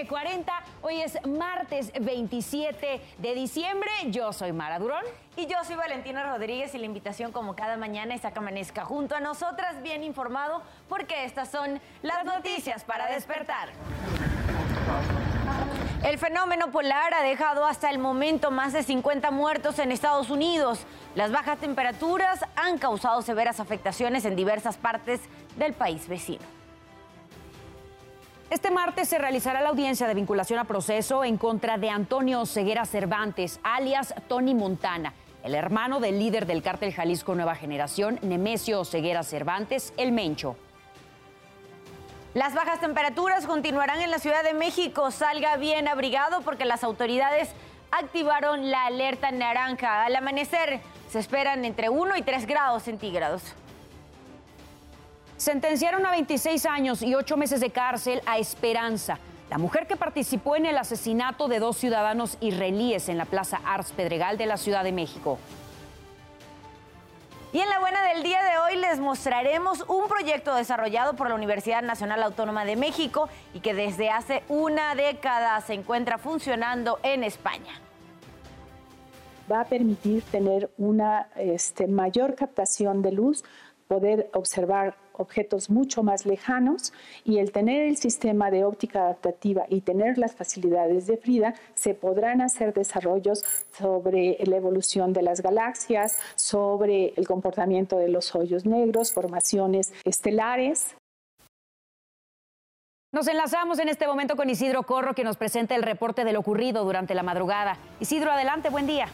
ADN40. Hoy es martes 27 de diciembre. Yo soy Mara Durón. Y yo soy Valentina Rodríguez y la invitación como cada mañana es a que amanezca junto a nosotras bien informado porque estas son las noticias para despertar. El fenómeno polar ha dejado hasta el momento más de 50 muertos en Estados Unidos. Las bajas temperaturas han causado severas afectaciones en diversas partes del país vecino. Este martes se realizará la audiencia de vinculación a proceso en contra de Antonio Ceguera Cervantes, alias Tony Montana, el hermano del líder del cártel Jalisco Nueva Generación, Nemesio Ceguera Cervantes, el Mencho. Las bajas temperaturas continuarán en la Ciudad de México. Salga bien abrigado porque las autoridades activaron la alerta naranja. Al amanecer se esperan entre 1 y 3 grados centígrados. Sentenciaron a 26 años y 8 meses de cárcel a Esperanza, la mujer que participó en el asesinato de dos ciudadanos israelíes en la Plaza Ars Pedregal de la Ciudad de México. Y en la buena del día de hoy les mostraremos un proyecto desarrollado por la Universidad Nacional Autónoma de México y que desde hace una década se encuentra funcionando en España va a permitir tener una este, mayor captación de luz, poder observar objetos mucho más lejanos y el tener el sistema de óptica adaptativa y tener las facilidades de Frida, se podrán hacer desarrollos sobre la evolución de las galaxias, sobre el comportamiento de los hoyos negros, formaciones estelares. Nos enlazamos en este momento con Isidro Corro, que nos presenta el reporte de lo ocurrido durante la madrugada. Isidro, adelante, buen día.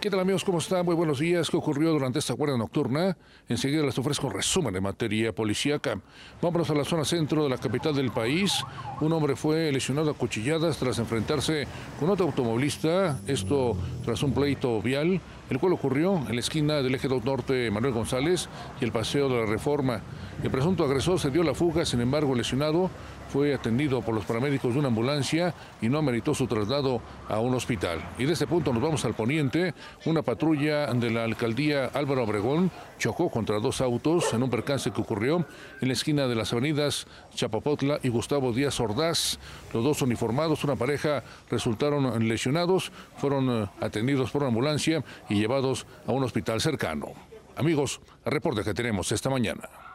¿Qué tal amigos? ¿Cómo están? Muy buenos días. ¿Qué ocurrió durante esta guardia nocturna? Enseguida les ofrezco un resumen de materia policíaca. Vámonos a la zona centro de la capital del país. Un hombre fue lesionado a cuchilladas tras enfrentarse con otro automovilista. Esto tras un pleito vial, el cual ocurrió en la esquina del eje 2 norte Manuel González y el paseo de la Reforma. El presunto agresor se dio la fuga, sin embargo, lesionado fue atendido por los paramédicos de una ambulancia y no ameritó su traslado a un hospital. Y de este punto nos vamos al poniente. Una patrulla de la alcaldía Álvaro Obregón chocó contra dos autos en un percance que ocurrió en la esquina de las avenidas Chapapotla y Gustavo Díaz Ordaz. Los dos uniformados, una pareja, resultaron lesionados, fueron eh, atendidos por una ambulancia y llevados a un hospital cercano. Amigos, el reporte que tenemos esta mañana.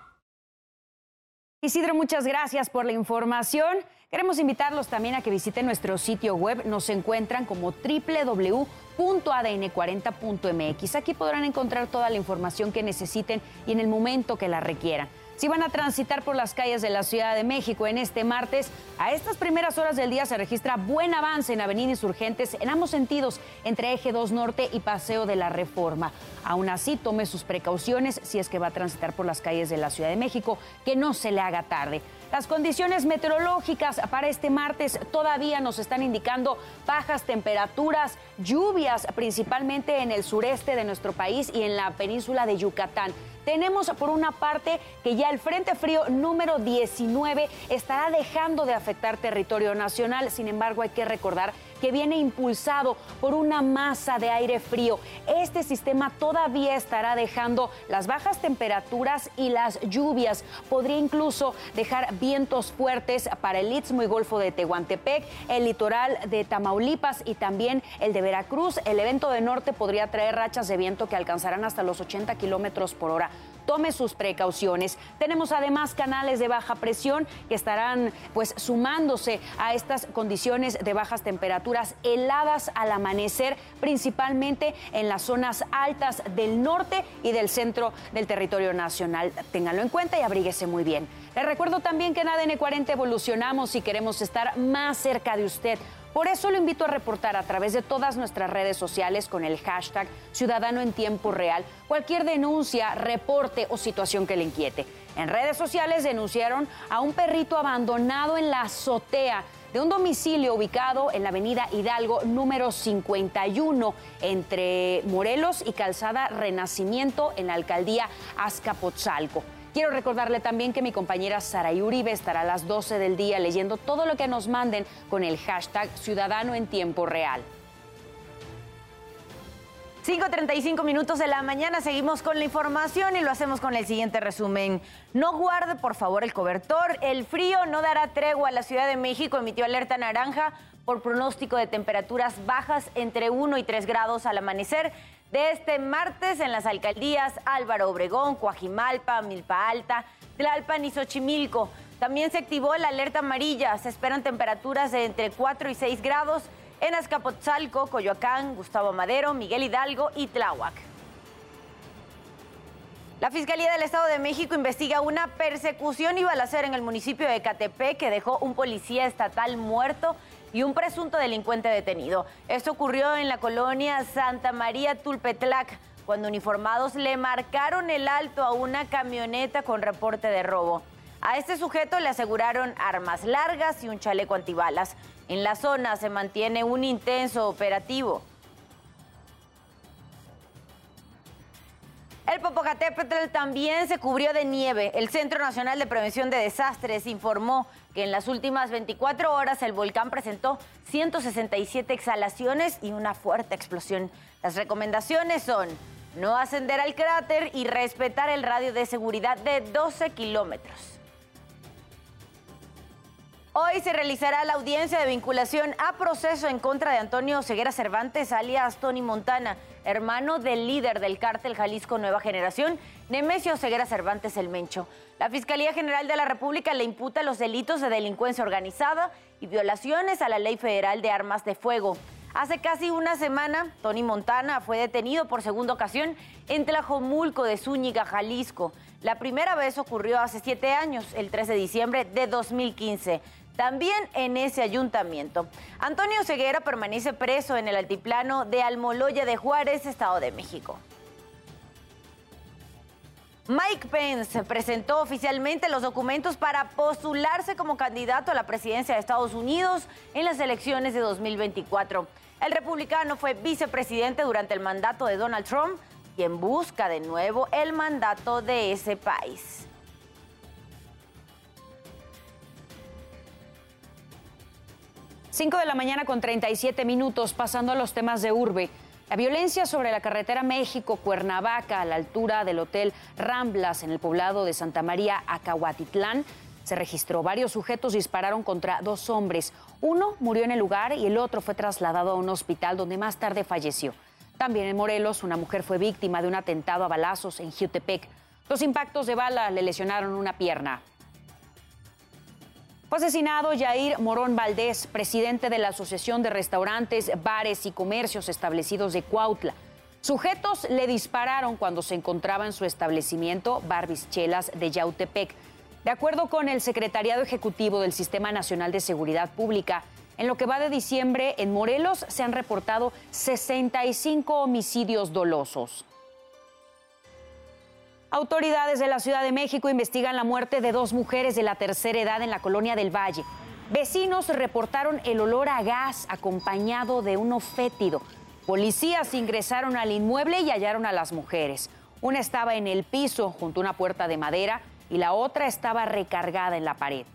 Isidro, muchas gracias por la información. Queremos invitarlos también a que visiten nuestro sitio web. Nos encuentran como www.adn40.mx. Aquí podrán encontrar toda la información que necesiten y en el momento que la requieran. Si van a transitar por las calles de la Ciudad de México en este martes, a estas primeras horas del día se registra buen avance en Avenida Insurgentes en ambos sentidos, entre Eje 2 Norte y Paseo de la Reforma. Aún así, tome sus precauciones si es que va a transitar por las calles de la Ciudad de México, que no se le haga tarde. Las condiciones meteorológicas para este martes todavía nos están indicando bajas temperaturas, lluvias principalmente en el sureste de nuestro país y en la península de Yucatán. Tenemos por una parte que ya el Frente Frío número 19 estará dejando de afectar territorio nacional, sin embargo hay que recordar que viene impulsado por una masa de aire frío. Este sistema todavía estará dejando las bajas temperaturas y las lluvias. Podría incluso dejar vientos fuertes para el Istmo y Golfo de Tehuantepec, el litoral de Tamaulipas y también el de Veracruz. El evento de norte podría traer rachas de viento que alcanzarán hasta los 80 kilómetros por hora tome sus precauciones. Tenemos además canales de baja presión que estarán pues sumándose a estas condiciones de bajas temperaturas heladas al amanecer, principalmente en las zonas altas del norte y del centro del territorio nacional. Ténganlo en cuenta y abríguese muy bien. Les recuerdo también que en ADN 40 evolucionamos y queremos estar más cerca de usted. Por eso lo invito a reportar a través de todas nuestras redes sociales con el hashtag Ciudadano en Tiempo Real cualquier denuncia, reporte o situación que le inquiete. En redes sociales denunciaron a un perrito abandonado en la azotea de un domicilio ubicado en la avenida Hidalgo número 51 entre Morelos y Calzada Renacimiento en la alcaldía Azcapotzalco. Quiero recordarle también que mi compañera Sara Uribe estará a las 12 del día leyendo todo lo que nos manden con el hashtag Ciudadano en Tiempo Real. 5.35 minutos de la mañana, seguimos con la información y lo hacemos con el siguiente resumen. No guarde por favor el cobertor, el frío no dará tregua. La Ciudad de México emitió alerta naranja por pronóstico de temperaturas bajas entre 1 y 3 grados al amanecer de este martes en las alcaldías Álvaro Obregón, Coajimalpa, Milpa Alta, Tlalpan y Xochimilco. También se activó la alerta amarilla, se esperan temperaturas de entre 4 y 6 grados en Azcapotzalco, Coyoacán, Gustavo Madero, Miguel Hidalgo y Tláhuac. La Fiscalía del Estado de México investiga una persecución y balacera en el municipio de Catepec que dejó un policía estatal muerto y un presunto delincuente detenido. Esto ocurrió en la colonia Santa María Tulpetlac, cuando uniformados le marcaron el alto a una camioneta con reporte de robo. A este sujeto le aseguraron armas largas y un chaleco antibalas. En la zona se mantiene un intenso operativo. El Popocatépetl también se cubrió de nieve. El Centro Nacional de Prevención de Desastres informó que en las últimas 24 horas el volcán presentó 167 exhalaciones y una fuerte explosión. Las recomendaciones son no ascender al cráter y respetar el radio de seguridad de 12 kilómetros. Hoy se realizará la audiencia de vinculación a proceso en contra de Antonio Ceguera Cervantes, alias Tony Montana, hermano del líder del cártel Jalisco Nueva Generación, Nemesio Ceguera Cervantes el Mencho. La Fiscalía General de la República le imputa los delitos de delincuencia organizada y violaciones a la Ley Federal de Armas de Fuego. Hace casi una semana, Tony Montana fue detenido por segunda ocasión en Tlajomulco de Zúñiga, Jalisco. La primera vez ocurrió hace siete años, el 3 de diciembre de 2015 también en ese ayuntamiento. Antonio Ceguera permanece preso en el altiplano de Almoloya de Juárez, Estado de México. Mike Pence presentó oficialmente los documentos para postularse como candidato a la presidencia de Estados Unidos en las elecciones de 2024. El republicano fue vicepresidente durante el mandato de Donald Trump, quien busca de nuevo el mandato de ese país. 5 de la mañana con 37 minutos, pasando a los temas de urbe. La violencia sobre la carretera México-Cuernavaca a la altura del Hotel Ramblas en el poblado de Santa María, Acahuatitlán, se registró. Varios sujetos dispararon contra dos hombres. Uno murió en el lugar y el otro fue trasladado a un hospital donde más tarde falleció. También en Morelos, una mujer fue víctima de un atentado a balazos en Jutepec. Los impactos de bala le lesionaron una pierna. Fue asesinado Jair Morón Valdés, presidente de la Asociación de Restaurantes, Bares y Comercios Establecidos de Cuautla. Sujetos le dispararon cuando se encontraba en su establecimiento Barbis Chelas de Yautepec. De acuerdo con el Secretariado Ejecutivo del Sistema Nacional de Seguridad Pública, en lo que va de diciembre, en Morelos se han reportado 65 homicidios dolosos. Autoridades de la Ciudad de México investigan la muerte de dos mujeres de la tercera edad en la colonia del Valle. Vecinos reportaron el olor a gas acompañado de uno fétido. Policías ingresaron al inmueble y hallaron a las mujeres. Una estaba en el piso junto a una puerta de madera y la otra estaba recargada en la pared.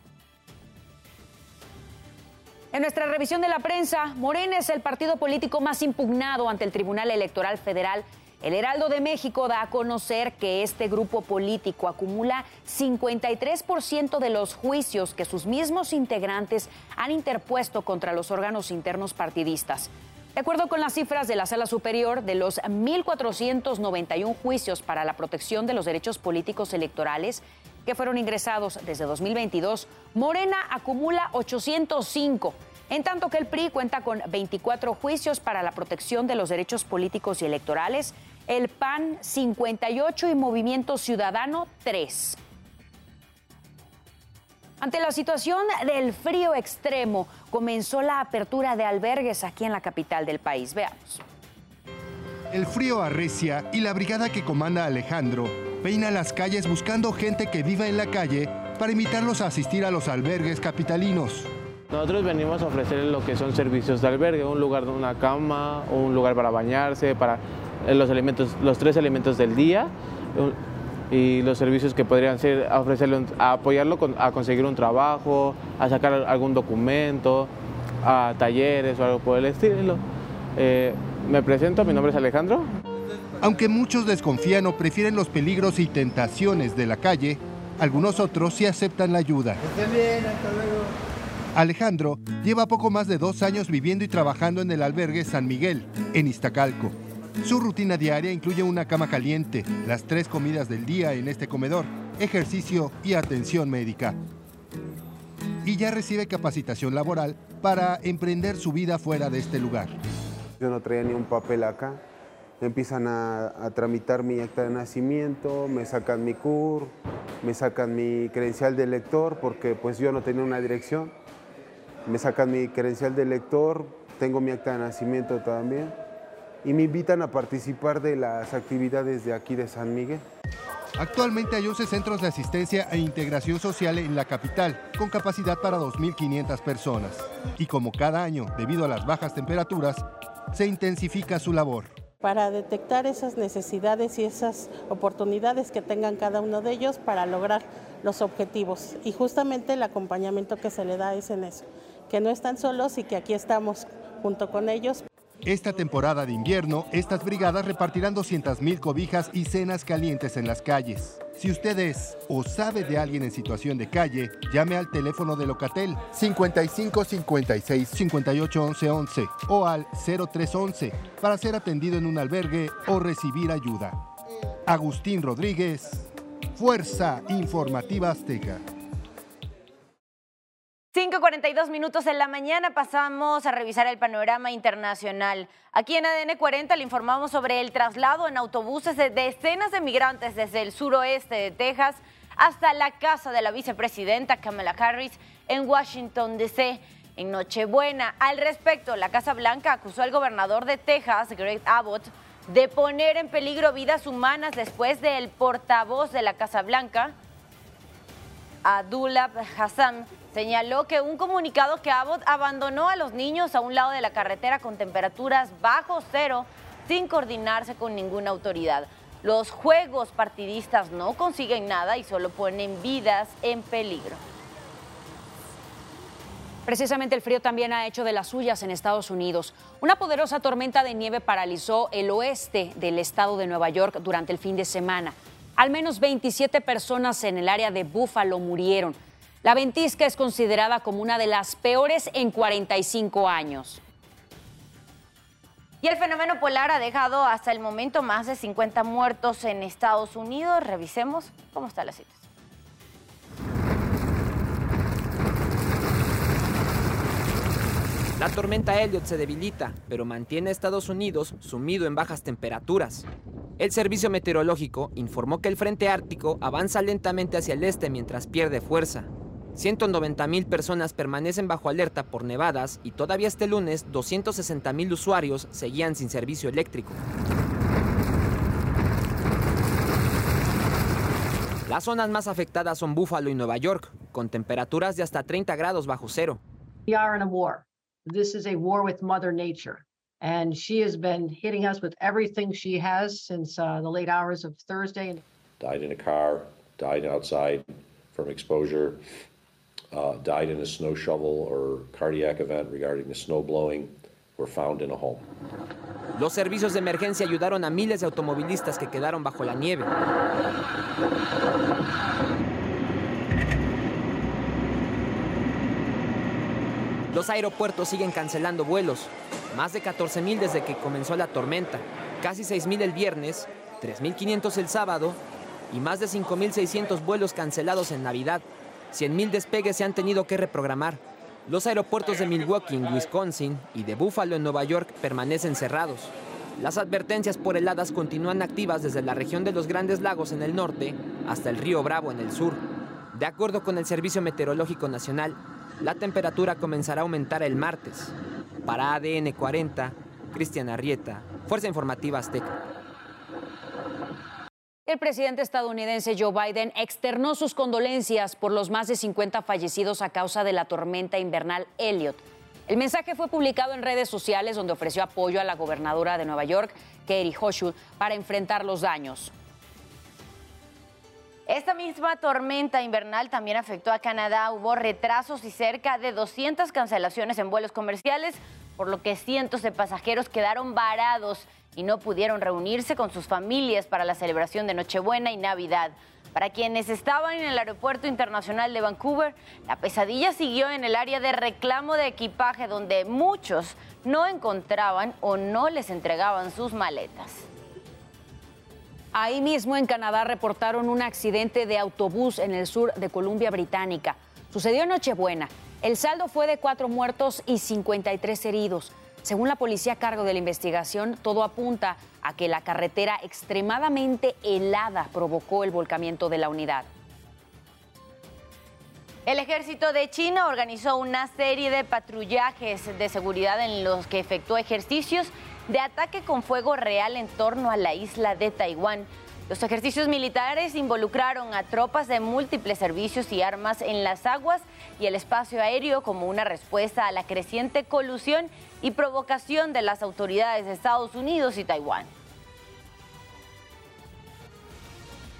En nuestra revisión de la prensa, Morena es el partido político más impugnado ante el Tribunal Electoral Federal el Heraldo de México da a conocer que este grupo político acumula 53% de los juicios que sus mismos integrantes han interpuesto contra los órganos internos partidistas. De acuerdo con las cifras de la Sala Superior, de los 1.491 juicios para la protección de los derechos políticos electorales que fueron ingresados desde 2022, Morena acumula 805 en tanto que el PRI cuenta con 24 juicios para la protección de los derechos políticos y electorales, el PAN 58 y Movimiento Ciudadano 3. Ante la situación del frío extremo, comenzó la apertura de albergues aquí en la capital del país. Veamos. El frío arrecia y la brigada que comanda Alejandro peina las calles buscando gente que viva en la calle para invitarlos a asistir a los albergues capitalinos. Nosotros venimos a ofrecer lo que son servicios de albergue, un lugar, de una cama, un lugar para bañarse, para los, alimentos, los tres alimentos del día y los servicios que podrían ser ofrecerle, a apoyarlo a conseguir un trabajo, a sacar algún documento, a talleres o algo por el estilo. Eh, Me presento, mi nombre es Alejandro. Aunque muchos desconfían o prefieren los peligros y tentaciones de la calle, algunos otros sí aceptan la ayuda. Alejandro lleva poco más de dos años viviendo y trabajando en el albergue San Miguel, en Iztacalco. Su rutina diaria incluye una cama caliente, las tres comidas del día en este comedor, ejercicio y atención médica. Y ya recibe capacitación laboral para emprender su vida fuera de este lugar. Yo no traía ni un papel acá. Empiezan a, tramitar mi acta de nacimiento, me sacan mi CUR, me sacan mi credencial de lector porque pues yo no tenía una dirección. Me sacan mi credencial de lector, tengo mi acta de nacimiento también y me invitan a participar de las actividades de aquí de San Miguel. Actualmente hay 11 centros de asistencia e integración social en la capital, con capacidad para 2.500 personas. Y como cada año, debido a las bajas temperaturas, se intensifica su labor. Para detectar esas necesidades y esas oportunidades que tengan cada uno de ellos para lograr los objetivos. Y justamente el acompañamiento que se le da es en eso, que no están solos y que aquí estamos junto con ellos esta temporada de invierno, estas brigadas repartirán 200.000 cobijas y cenas calientes en las calles. Si usted es o sabe de alguien en situación de calle, llame al teléfono de Locatel 55 56 58 11 11 o al 0311 para ser atendido en un albergue o recibir ayuda. Agustín Rodríguez, Fuerza Informativa Azteca. 5.42 minutos en la mañana pasamos a revisar el panorama internacional. Aquí en ADN 40 le informamos sobre el traslado en autobuses de decenas de migrantes desde el suroeste de Texas hasta la casa de la vicepresidenta Kamala Harris en Washington, D.C. En Nochebuena, al respecto, la Casa Blanca acusó al gobernador de Texas, Greg Abbott, de poner en peligro vidas humanas después del portavoz de la Casa Blanca, Abdullah Hassan, señaló que un comunicado que Abbott abandonó a los niños a un lado de la carretera con temperaturas bajo cero sin coordinarse con ninguna autoridad. Los juegos partidistas no consiguen nada y solo ponen vidas en peligro. Precisamente el frío también ha hecho de las suyas en Estados Unidos. Una poderosa tormenta de nieve paralizó el oeste del estado de Nueva York durante el fin de semana. Al menos 27 personas en el área de Buffalo murieron. La ventisca es considerada como una de las peores en 45 años. Y el fenómeno polar ha dejado hasta el momento más de 50 muertos en Estados Unidos. Revisemos cómo está la situación. La tormenta Elliot se debilita, pero mantiene a Estados Unidos sumido en bajas temperaturas. El servicio meteorológico informó que el frente ártico avanza lentamente hacia el este mientras pierde fuerza. 190 mil personas permanecen bajo alerta por nevadas y todavía este lunes 260 mil usuarios seguían sin servicio eléctrico. Las zonas más afectadas son Buffalo y Nueva York, con temperaturas de hasta 30 grados bajo cero. We are in a war. This is a war with Mother Nature. And she has been hitting us with everything she has since uh, the late hours of Thursday. Died in a car, died outside from exposure. Uh, died in a snow shovel or cardiac event regarding the snow blowing were found in a home. Los servicios de emergencia ayudaron a miles de automovilistas que quedaron bajo la nieve. Los aeropuertos siguen cancelando vuelos, más de 14.000 desde que comenzó la tormenta, casi 6.000 el viernes, 3.500 el sábado y más de 5.600 vuelos cancelados en Navidad. 100.000 despegues se han tenido que reprogramar. Los aeropuertos de Milwaukee Wisconsin y de Buffalo en Nueva York permanecen cerrados. Las advertencias por heladas continúan activas desde la región de los Grandes Lagos en el norte hasta el río Bravo en el sur. De acuerdo con el Servicio Meteorológico Nacional, la temperatura comenzará a aumentar el martes. Para ADN 40, Cristian Arrieta, Fuerza Informativa Azteca. El presidente estadounidense Joe Biden externó sus condolencias por los más de 50 fallecidos a causa de la tormenta invernal Elliot. El mensaje fue publicado en redes sociales donde ofreció apoyo a la gobernadora de Nueva York, Katie Hochul, para enfrentar los daños. Esta misma tormenta invernal también afectó a Canadá. Hubo retrasos y cerca de 200 cancelaciones en vuelos comerciales, por lo que cientos de pasajeros quedaron varados y no pudieron reunirse con sus familias para la celebración de Nochebuena y Navidad. Para quienes estaban en el Aeropuerto Internacional de Vancouver, la pesadilla siguió en el área de reclamo de equipaje donde muchos no encontraban o no les entregaban sus maletas. Ahí mismo en Canadá reportaron un accidente de autobús en el sur de Columbia Británica. Sucedió en Nochebuena. El saldo fue de cuatro muertos y 53 heridos. Según la policía a cargo de la investigación, todo apunta a que la carretera extremadamente helada provocó el volcamiento de la unidad. El ejército de China organizó una serie de patrullajes de seguridad en los que efectuó ejercicios de ataque con fuego real en torno a la isla de Taiwán. Los ejercicios militares involucraron a tropas de múltiples servicios y armas en las aguas y el espacio aéreo como una respuesta a la creciente colusión y provocación de las autoridades de Estados Unidos y Taiwán.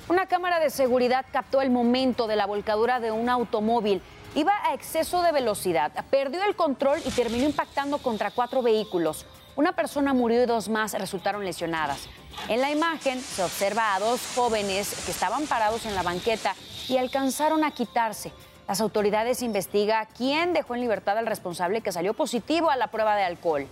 Una cámara de seguridad captó el momento de la volcadura de un automóvil. Iba a exceso de velocidad, perdió el control y terminó impactando contra cuatro vehículos. Una persona murió y dos más resultaron lesionadas. En la imagen se observa a dos jóvenes que estaban parados en la banqueta y alcanzaron a quitarse. Las autoridades investigan quién dejó en libertad al responsable que salió positivo a la prueba de alcohol.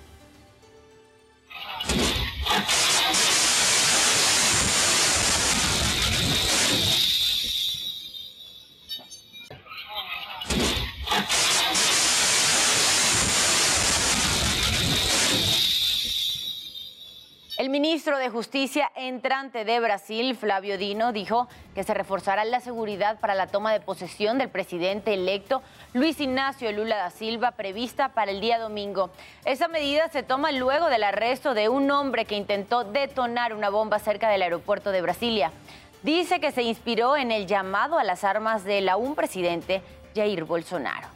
El ministro de Justicia entrante de Brasil, Flavio Dino, dijo que se reforzará la seguridad para la toma de posesión del presidente electo Luis Ignacio Lula da Silva prevista para el día domingo. Esa medida se toma luego del arresto de un hombre que intentó detonar una bomba cerca del aeropuerto de Brasilia. Dice que se inspiró en el llamado a las armas del aún presidente Jair Bolsonaro.